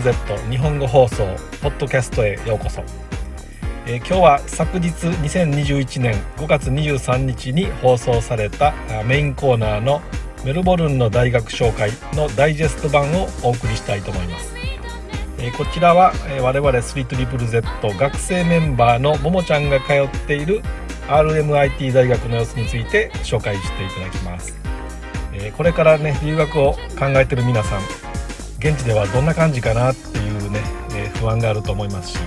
Z 日本語放送ポッドキャストへようこそ、えー、今日は昨日2021年5月23日に放送されたメインコーナーのメルボルンの大学紹介のダイジェスト版をお送りしたいと思います、えー、こちらは、えー、我々 3ZZZ 学生メンバーのももちゃんが通っている RMIT 大学の様子について紹介していただきます。えこれからね留学を考えてる皆さん現地ではどんな感じかなっていうね、え不安があると思いますし、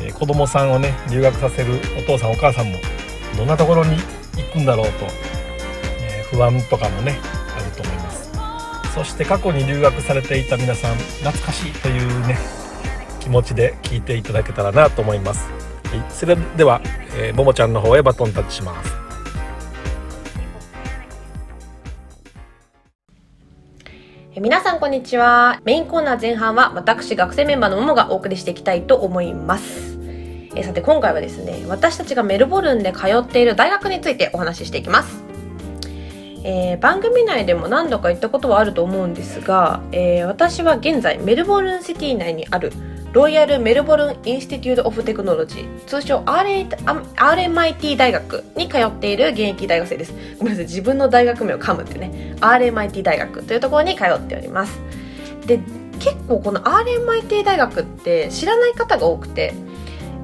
え子供さんをね留学させるお父さんお母さんもどんなところに行くんだろうと、え不安とかもねあると思います。そして過去に留学されていた皆さん懐かしいというね気持ちで聞いていただけたらなと思います、はい、それでは、えー、ももちゃんの方へバトンタッチします。皆さんこんにちは。メインコーナー前半は私学生メンバーのももがお送りしていきたいと思います。えさて今回はですね、私たちがメルボルンで通っている大学についてお話ししていきます。えー、番組内でも何度か言ったことはあると思うんですが、えー、私は現在メルボルンシティ内にあるロイヤル・メルボルン・インスティテュート・オフ・テクノロジー通称 RMIT 大学に通っている現役大学生です。ごめんなさい自分の大学名を噛むってね。RMIT 大学というところに通っております。で結構この RMIT 大学って知らない方が多くて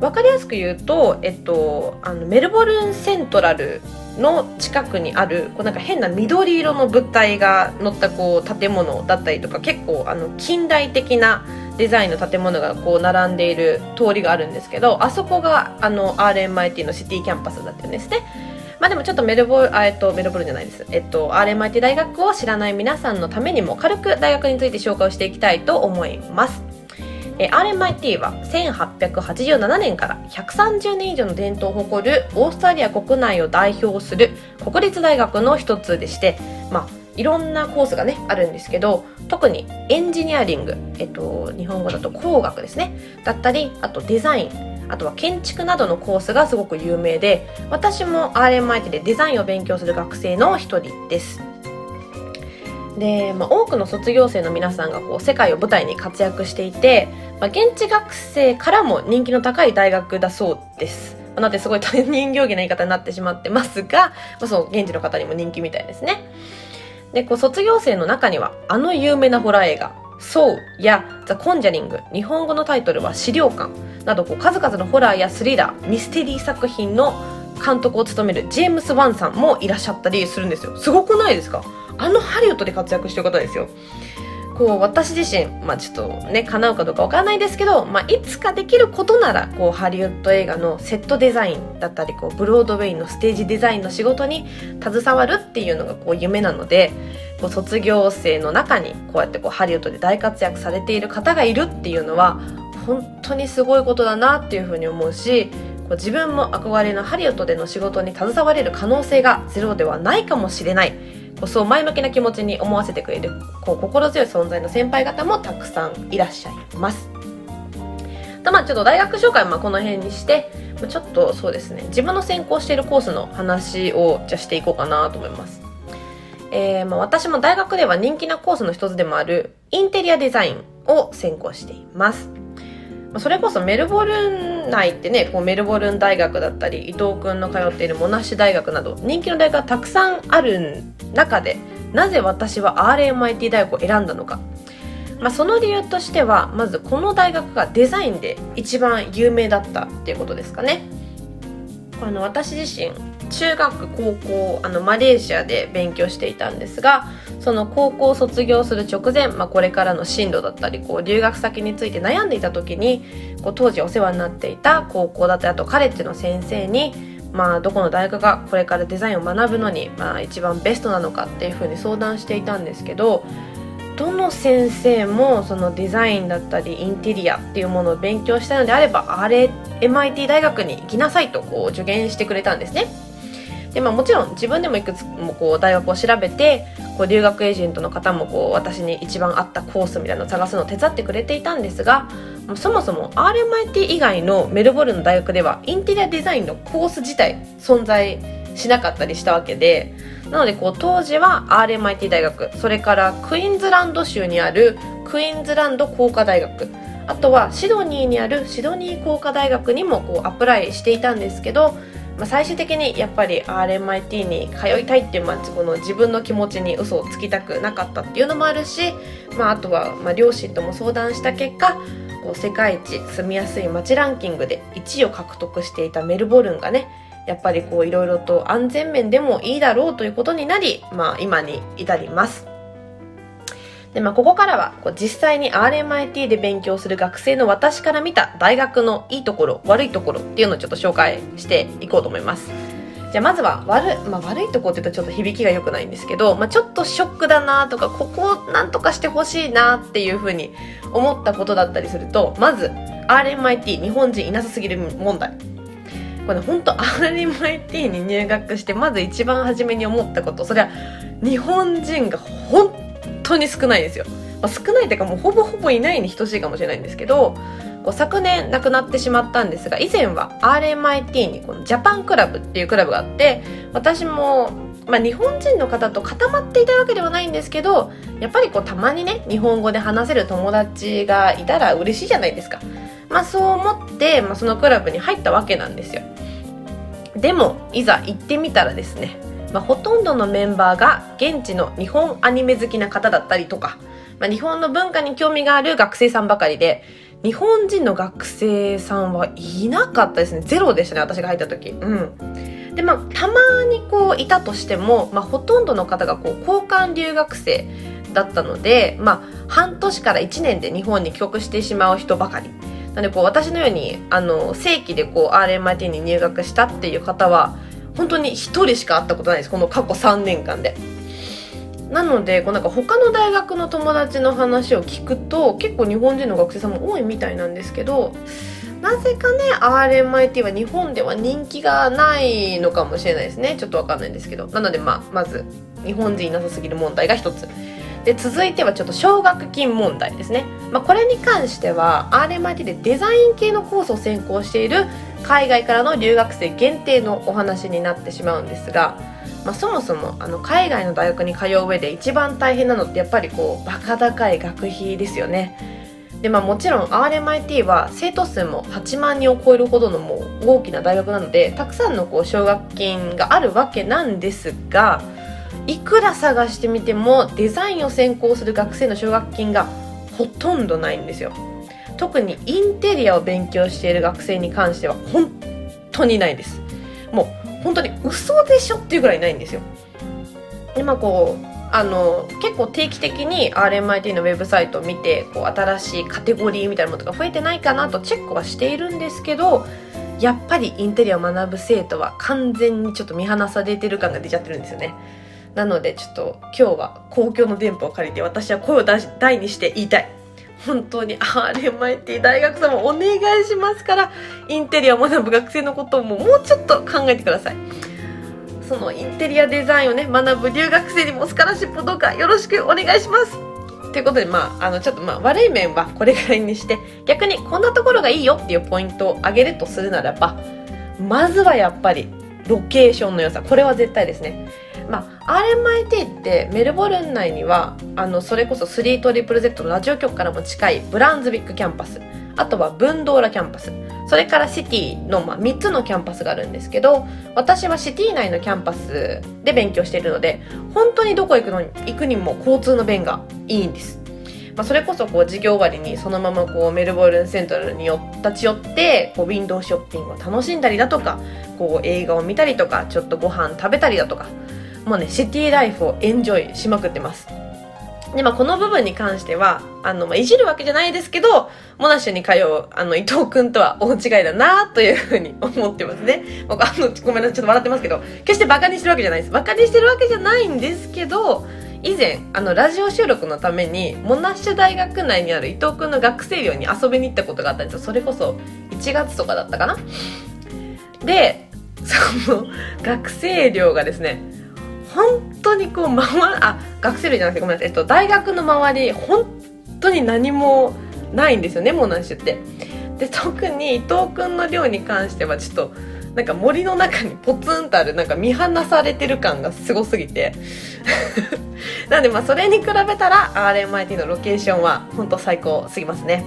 分かりやすく言うと、えっと、あのメルボルンセントラルの近くにあるこうなんか変な緑色の物体が乗ったこう建物だったりとか結構あの近代的なデザインの建物がこう並んでいる通りがあるんですけどあそこがあの RMIT のシティキャンパスだったんですね。まあでもちょっとメルボル、えっと、メルボルじゃないです。えっと、RMIT 大学を知らない皆さんのためにも軽く大学について紹介をしていきたいと思います。えー RMIT は1887年から130年以上の伝統を誇るオーストラリア国内を代表する国立大学の一つでして、まあ、いろんなコースがねあるんですけど特にエンジニアリング、えっと、日本語だと工学ですね。だったりあとデザインあとは建築などのコースがすごく有名で私も RMIT でデザインを勉強する学生の一人です。で、まあ、多くの卒業生の皆さんがこう世界を舞台に活躍していて、まあ、現地学生からも人気の高い大学だそうです。なのですごい他人行儀な言い方になってしまってますが、まあ、そう現地の方にも人気みたいですね。でこう卒業生の中にはあの有名なホラー映画「ソウ」や「ザ・コンジャリング」日本語のタイトルは「資料館」などこう数々のホラーやスリラーミステリー作品の監督を務めるジェームス・ワンさんもいらっしゃったりするんですよ。すごくないですか？あのハリウッドで活躍してる方ですよ。こう私自身、まあ、ちょっとね叶うかどうかわからないですけど、まあ、いつかできることならこうハリウッド映画のセットデザインだったりこうブロードウェイのステージデザインの仕事に携わるっていうのがこう夢なのでこう卒業生の中にこうやってこうハリウッドで大活躍されている方がいるっていうのは本当にすごいことだなっていうふうに思うしこう自分も憧れのハリウッドでの仕事に携われる可能性がゼロではないかもしれない。そう前向きな気持ちに思わせてくれるこう心強い存在の先輩方もたくさんいらっしゃいます。とまあちょっと大学紹介はこの辺にしてちょっとそうですね自分の専攻しているコースの話をじゃしていこうかなと思います。えー、まあ、私も大学では人気なコースの一つでもあるインテリアデザインを専攻しています。それこそメルボルン内ってねこうメルボルン大学だったり伊藤君の通っているモナシュ大学など人気の大学がたくさんある中でなぜ私は RMIT 大学を選んだのか、まあ、その理由としてはまずこの大学がデザインで一番有名だったっていうことですかね。あの私自身中学高校あのマレーシアで勉強していたんですがその高校を卒業する直前、まあ、これからの進路だったりこう留学先について悩んでいた時にこう当時お世話になっていた高校だったりあとカレッジの先生にまあ、どこの大学がこれからデザインを学ぶのに、まあ、一番ベストなのかっていうふうに相談していたんですけどどの先生もそのデザインだったりインテリアっていうものを勉強したいのであればあれ MIT 大学に行きなさいとこう助言してくれたんですね。でまあ、もちろん自分でもいくつもこう大学を調べてこう留学エージェントの方もこう私に一番合ったコースみたいなのを探すのを手伝ってくれていたんですがそもそも RMIT 以外のメルボルンの大学ではインテリアデザインのコース自体存在しなかったりしたわけでなのでこう当時は RMIT 大学それからクイーンズランド州にあるクイーンズランド工科大学あとはシドニーにあるシドニー工科大学にもこうアプライしていたんですけど、まあ、最終的にやっぱり RMIT に通いたいっていう、まあ、この自分の気持ちに嘘をつきたくなかったっていうのもあるし、まあ、あとはまあ両親とも相談した結果こう世界一住みやすい街ランキングで1位を獲得していたメルボルンがねやっぱりこういろいろと安全面でもいいだろうということになり、まあ、今に至ります。で、まあ、ここからはこう実際に RMIT で勉強する学生の私から見た大学のいいところ悪いところっていうのをちょっと紹介していこうと思います。じゃあまずは悪,、まあ、悪いところって言うとちょっと響きが良くないんですけど、まあ、ちょっとショックだなとかここをなんとかしてほしいなっていうふうに思ったことだったりするとまず RMIT 日本人いなさすぎる問題これ本当 RMIT に入学してまず一番初めに思ったことそれは日本人が本当に少ないですよ、まあ、少ないっていうかもうほぼほぼいないに等しいかもしれないんですけどこう昨年亡くなってしまったんですが以前は RMIT にこのジャパンクラブっていうクラブがあって私もまあ、日本人の方と固まっていたわけではないんですけどやっぱりこうたまにね日本語で話せる友達がいたら嬉しいじゃないですか。まあそう思って、まあ、そのクラブに入ったわけなんですよ。でもいざ行ってみたらですね、まあ、ほとんどのメンバーが現地の日本アニメ好きな方だったりとか、まあ、日本の文化に興味がある学生さんばかりで日本人の学生さんはいなかったですね。ゼロでしたね私が入った時。うん。でまあたまにこういたとしても、まあ、ほとんどの方がこう交換留学生だったので、まあ、半年から1年で日本に帰国してしまう人ばかり。なのでこう私のようにあの正規でこう RMIT に入学したっていう方は本当に1人しか会ったことないです。この過去3年間で。なのでこうなんか他の大学の友達の話を聞くと結構日本人の学生さんも多いみたいなんですけどなぜかね RMIT は日本では人気がないのかもしれないですね。ちょっとわかんないんですけど。なのでまあまず日本人いなさすぎる問題が一つ。で続いてはちょっと奨学金問題ですね、まあ、これに関しては RMIT でデザイン系のコースを専攻している海外からの留学生限定のお話になってしまうんですが、まあ、そもそもあの海外の大学に通う上で一番大変なのってやっぱりこうバカ高い学費ですよね。でまあもちろん RMIT は生徒数も8万人を超えるほどのもう大きな大学なのでたくさんのこう奨学金があるわけなんですがいくら探してみてもデザインを専攻する学生の奨学金がほとんどないんですよ。特にインテリアを勉強している学生に関しては本当にないです。もう本当に嘘でしょっていうぐらいないんですよ。でまあこうあの結構定期的に RMIT のウェブサイトを見てこう新しいカテゴリーみたいなものが増えてないかなとチェックはしているんですけどやっぱりインテリアを学ぶ生徒は完全にちょっと見放されてる感が出ちゃってるんですよね。なのでちょっと今日は公共の電波を借りて私は声を大にして言いたい。本当に RMIT 大学さんもお願いしますからインテリアを学ぶ学生のことももうちょっと考えてください。そのインテリアデザインをね学ぶ留学生にもスカラシップどうかよろしくお願いします。ということでまああのちょっとまあ悪い面はこれぐらいにして逆にこんなところがいいよっていうポイントを挙げるとするならばまずはやっぱりロケーションの良さ。これは絶対ですね。まあ、RMIT ってメルボルン内にはあのそれこそ 3ZZZ のラジオ局からも近い Brunswick キャンパスあとは Bundoora キャンパス。それからシティの、まあ、3つのキャンパスがあるんですけど私はシティ内のキャンパスで勉強しているので本当にどこ行くのに行くにも交通の便がいいんです。まあ、それこそこう授業終わりにそのままこうメルボルンセントラルによ立ち寄ってこうウィンドウショッピングを楽しんだりだとかこう映画を見たりとかちょっとご飯食べたりだとかもうねシティライフをエンジョイしまくってますで、まあ、この部分に関しては、あの、まあ、いじるわけじゃないですけど、モナッシュに通う、あの、伊藤くんとは大違いだなというふうに思ってますね。僕、あの、ごめんなさい、ちょっと笑ってますけど、決してバカにしてるわけじゃないです。バカにしてるわけじゃないんですけど、以前、あの、ラジオ収録のために、モナッシュ大学内にある伊藤くんの学生寮に遊びに行ったことがあったんですよ。それこそ、1月とかだったかな。で、その、学生寮がですね、本当にこう回あ学生類じゃなくてごめんなさい、えっと、大学の周り本当に何もないんですよねモナンシュって。で特に伊藤君の寮に関してはちょっとなんか森の中にポツンとあるなんか見放されてる感がすごすぎて。なんでまあそれに比べたら RMIT のロケーションは本当最高すぎますね。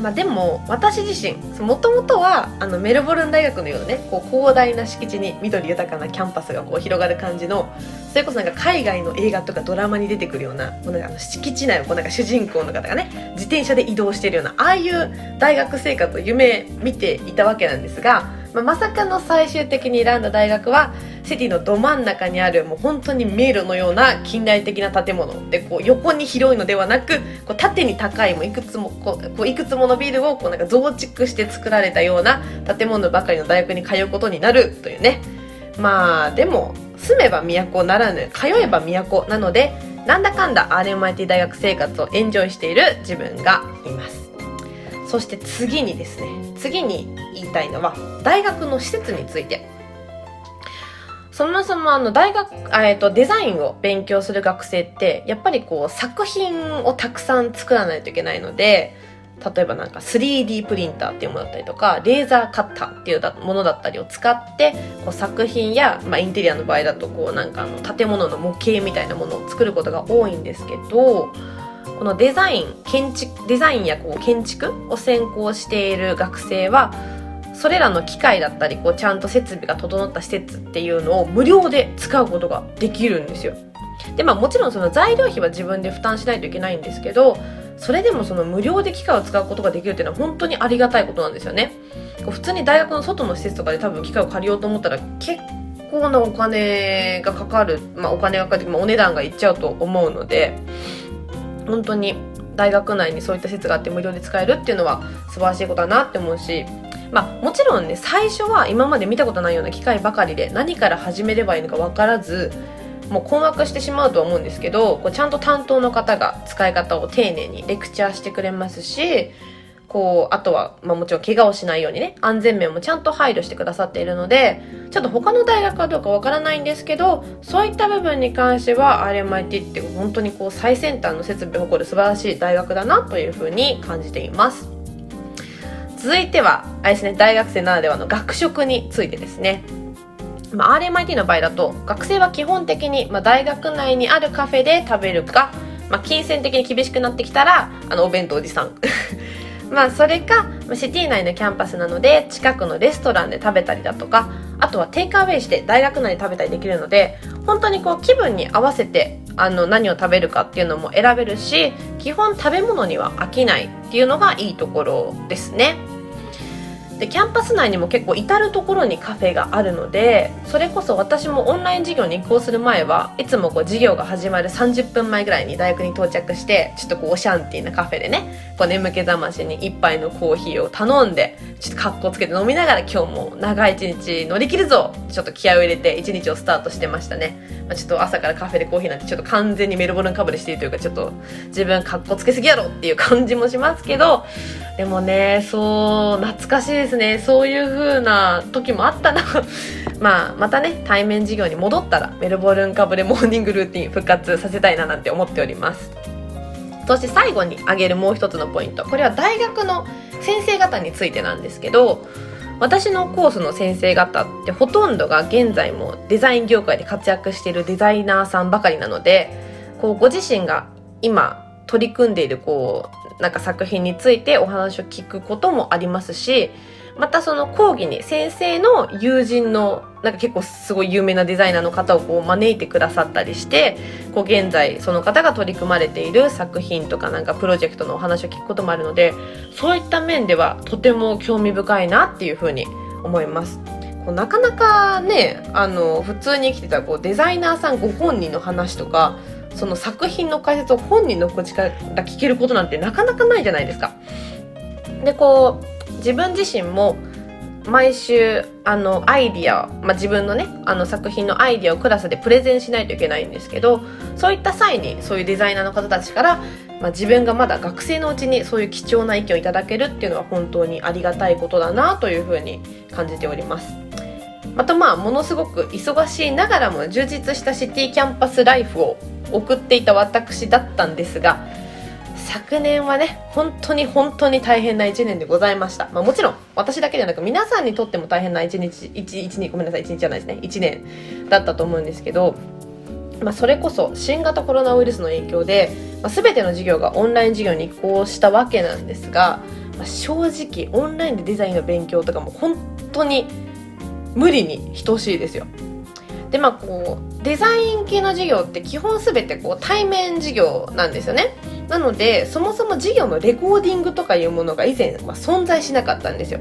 まあ、でも私自身もともとはあのメルボルン大学のようなねこう広大な敷地に緑豊かなキャンパスがこう広がる感じのそれこそなんか海外の映画とかドラマに出てくるようなもうなんかあの敷地内をこうなんか主人公の方がね自転車で移動してるようなああいう大学生活を夢見ていたわけなんですが、まあ、まさかの最終的に選んだ大学はシティのど真ん中にあるもう本当に迷路のような近代的な建物でこう横に広いのではなくこう縦に高いもいくつもこうこういくつものビルをこうなんか増築して作られたような建物ばかりの大学に通うことになるというね。まあでも住めば都ならぬ通えば都なのでなんだかんだ RMIT 大学生活をエンジョイしている自分がいます。そして次にですね次に言いたいのは大学の施設について。そもそもあの大学、えっと、デザインを勉強する学生ってやっぱりこう作品をたくさん作らないといけないので例えばなんか 3D プリンターっていうものだったりとかレーザーカッターっていうものだったりを使ってこう作品や、まあ、インテリアの場合だとこうなんかあの建物の模型みたいなものを作ることが多いんですけどこのデザイン建築デザインやこう建築を専攻している学生はそれらの機械だったりこうちゃんと設備が整った施設っていうのを無料で使うことができるんですよ。でまあもちろんその材料費は自分で負担しないといけないんですけどそれでもその無料で機械を使うことができるっていうのは本当にありがたいことなんですよね。普通に大学の外の施設とかで多分機械を借りようと思ったら結構なお金がかかる、まあ、お金がかかる、まあ、お値段がいっちゃうと思うので本当に大学内にそういった施設があって無料で使えるっていうのは素晴らしいことだなって思うしまあもちろんね最初は今まで見たことないような機械ばかりで何から始めればいいのか分からずもう困惑してしまうとは思うんですけどこうちゃんと担当の方が使い方を丁寧にレクチャーしてくれますしこうあとは、まあ、もちろん怪我をしないようにね安全面もちゃんと配慮してくださっているのでちょっと他の大学かどうかわからないんですけどそういった部分に関しては RMIT って本当にこう最先端の設備を誇る素晴らしい大学だなというふうに感じています。続いてはあれですね大学生ならではの学食についてですね。まあ、RMIT の場合だと学生は基本的に、まあ、大学内にあるカフェで食べるか、まあ、金銭的に厳しくなってきたらあのお弁当おじさん。まあそれかシティ内のキャンパスなので近くのレストランで食べたりだとかあとはテイクアウェイして大学内で食べたりできるので本当にこう気分に合わせてあの何を食べるかっていうのも選べるし基本食べ物には飽きないっていうのがいいところですね。でキャンパス内にも結構至る所にカフェがあるのでそれこそ私もオンライン授業に移行する前はいつもこう授業が始まる30分前ぐらいに大学に到着してちょっとこうオシャンティーなカフェでねこう眠気覚ましに一杯のコーヒーを頼んでちょっと格好つけて飲みながら今日も長い一日乗り切るぞちょっと気合を入れて一日をスタートしてましたね、まあ、ちょっと朝からカフェでコーヒーなんてちょっと完全にメルボルンかぶれしているというかちょっと自分格好つけすぎやろっていう感じもしますけどでもねそう懐かしいですね。そういう風な時もあったな。まあまたね対面授業に戻ったらメルボルンかぶれモーニングルーティン復活させたいななんて思っております。そして最後に挙げるもう一つのポイント。これは大学の先生方についてなんですけど私のコースの先生方ってほとんどが現在もデザイン業界で活躍しているデザイナーさんばかりなのでこうご自身が今取り組んでいるこうなんか作品についてお話を聞くこともありますしまたその講義に先生の友人のなんか結構すごい有名なデザイナーの方をこう招いてくださったりしてこう現在その方が取り組まれている作品とかなんかプロジェクトのお話を聞くこともあるのでそういった面ではとても興味深いなっていうふうに思います。なかなかねあの普通に生きてたこうデザイナーさんご本人の話とかその作品の解説を本人の口から聞けることなんてなかなかないじゃないですか。でこう自分自身も毎週あのアイディア、まあ、自分のねあの作品のアイディアをクラスでプレゼンしないといけないんですけどそういった際にそういうデザイナーの方たちから、まあ、自分がまだ学生のうちにそういう貴重な意見をいただけるっていうのは本当にありがたいことだなというふうに感じております。またまあものすごく忙しいながらも充実したシティキャンパスライフを送っていた私だったんですが昨年はね本当に本当に大変な1年でございました、まあ、もちろん私だけではなく皆さんにとっても大変な1日 1, 1日ごめんなさい1日じゃないですね。1年だったと思うんですけど、まあ、それこそ新型コロナウイルスの影響で、まあ、全ての授業がオンライン授業に移行したわけなんですが、まあ、正直オンラインでデザインの勉強とかも本当に無理に等しいですよ。でまあこうデザイン系の授業って基本全てこう対面授業なんですよね。なのでそもそも授業のレコーディングとかいうものが以前は存在しなかったんですよ。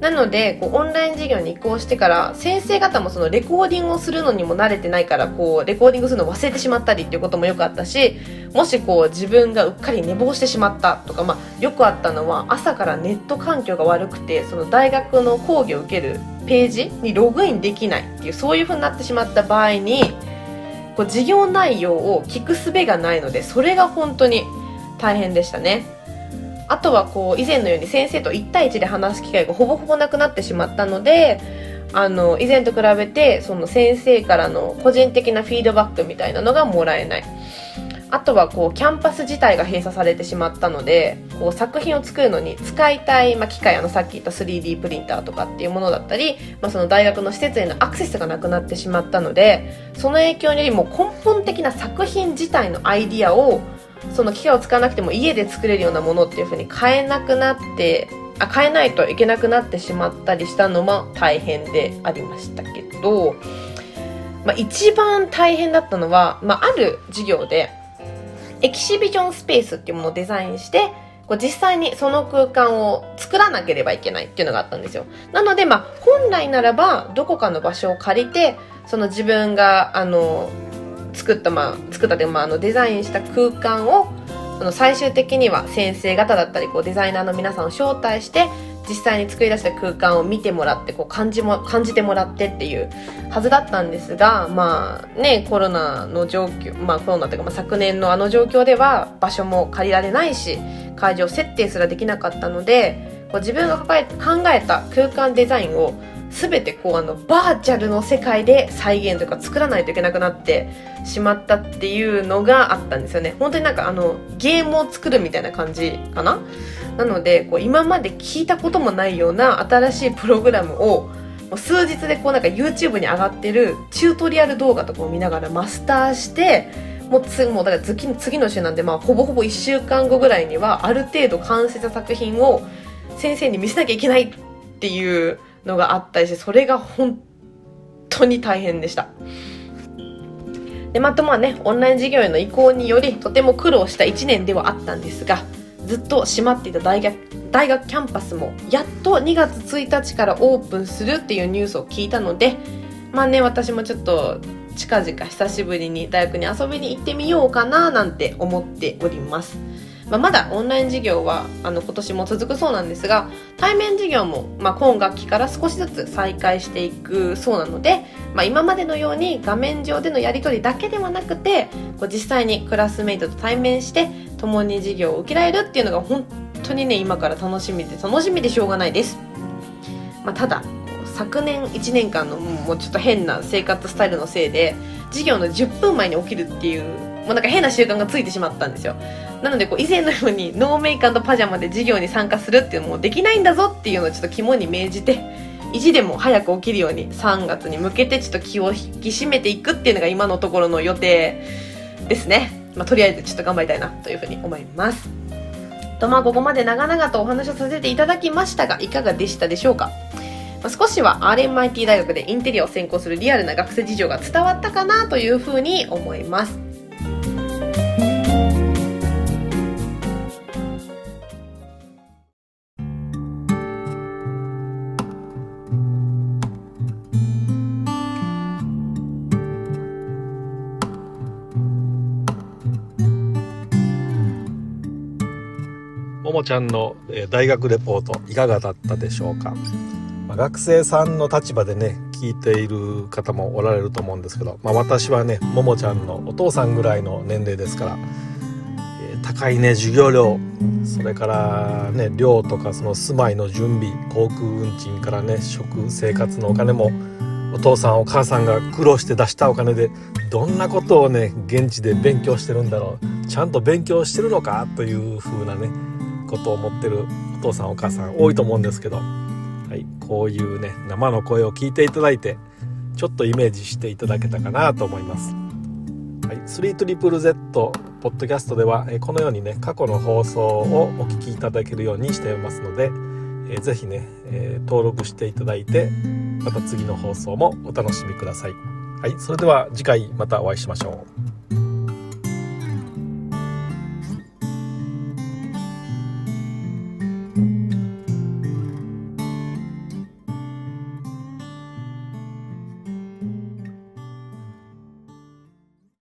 なのでこうオンライン授業に移行してから先生方もそのレコーディングをするのにも慣れてないからこうレコーディングするのを忘れてしまったりっていうこともよくあったしもしこう自分がうっかり寝坊してしまったとか、まあ、よくあったのは朝からネット環境が悪くてその大学の講義を受けるページにログインできないっていうそういう風になってしまった場合にこう授業内容を聞く術がないのでそれが本当に大変でしたね。あとはこう以前のように先生と1対1で話す機会がほぼほぼなくなってしまったのであの以前と比べてその先生からの個人的なフィードバックみたいなのがもらえない。あとはこうキャンパス自体が閉鎖されてしまったのでこう作品を作るのに使いたい、まあ、機械あのさっき言った 3D プリンターとかっていうものだったり、まあ、その大学の施設へのアクセスがなくなってしまったのでその影響によりも根本的な作品自体のアイディアをその機械を使わなくても家で作れるようなものっていう風に変えなくなってあ変えないといけなくなってしまったりしたのも大変でありましたけど、まあ、一番大変だったのは、まあ、ある授業でエキシビジョンスペースっていうものをデザインしてこう実際にその空間を作らなければいけないっていうのがあったんですよ。なのでまあ本来ならばどこかの場所を借りてその自分があの作ったまあ作ったでまああのデザインした空間をその最終的には先生方だったりこうデザイナーの皆さんを招待して実際に作り出した空間を見てもらってこう感じも感じてもらってっていうはずだったんですがまあねコロナの状況まあコロナというか、まあ、昨年のあの状況では場所も借りられないし会場設定すらできなかったのでこう自分が考えた空間デザインを全てこうあのバーチャルの世界で再現というか作らないといけなくなってしまったっていうのがあったんですよね。本当になんかあのゲームを作るみたいな感じかな。なのでこう今まで聞いたこともないような新しいプログラムをもう数日でこうなんか YouTube に上がってるチュートリアル動画とかを見ながらマスターしてもうつもうだから次次の週なんで、まあ、ほぼほぼ1週間後ぐらいにはある程度完成した作品を先生に見せなきゃいけないっていうのがあったりしてそれが本当に大変でした。でまたまあねオンライン授業への移行によりとても苦労した1年ではあったんですがずっと閉まっていた大学大学キャンパスもやっと2月1日からオープンするっていうニュースを聞いたのでまあね私もちょっと近々久しぶりに大学に遊びに行ってみようかななんて思っております。まあ、まだオンライン授業はあの今年も続くそうなんですが対面授業も、まあ、今学期から少しずつ再開していくそうなので、まあ、今までのように画面上でのやり取りだけではなくてこう実際にクラスメイトと対面して共に授業を受けられるっていうのが本当にね今から楽しみで楽しみでしょうがないです。まあ、ただ昨年1年間のもうちょっと変な生活スタイルのせいで授業の10分前に起きるっていううなんか変な習慣がついてしまったんですよなのでこう以前のようにノーメイクパジャマで授業に参加するっていうのもできないんだぞっていうのをちょっと肝に銘じて意地でも早く起きるように3月に向けてちょっと気を引き締めていくっていうのが今のところの予定ですねまあ、とりあえずちょっと頑張りたいなというふうに思います。とまあここまで長々とお話をさせていただきましたがいかがでしたでしょうか？ま、少しは RMIT 大学でインテリアを専攻するリアルな学生事情が伝わったかなというふうに思います。ももちゃんの大学レポートいかがだったでしょうか、まあ、学生さんの立場でね聞いている方もおられると思うんですけど、まあ、私はねももちゃんのお父さんぐらいの年齢ですから、えー、高いね授業料それからね寮とかその住まいの準備航空運賃からね食生活のお金もお父さんお母さんが苦労して出したお金でどんなことをね現地で勉強してるんだろうちゃんと勉強してるのかという風なねことを思ってるお父さんお母さん多いと思うんですけど、はい、こういうね生の声を聞いていただいてちょっとイメージしていただけたかなと思います。はい、3ZZZ ポッドキャストではこのようにね過去の放送をお聞きいただけるようにしていますので、えー、ぜひね、え、登録していただいてまた次の放送もお楽しみください。はい、それでは次回またお会いしましょう。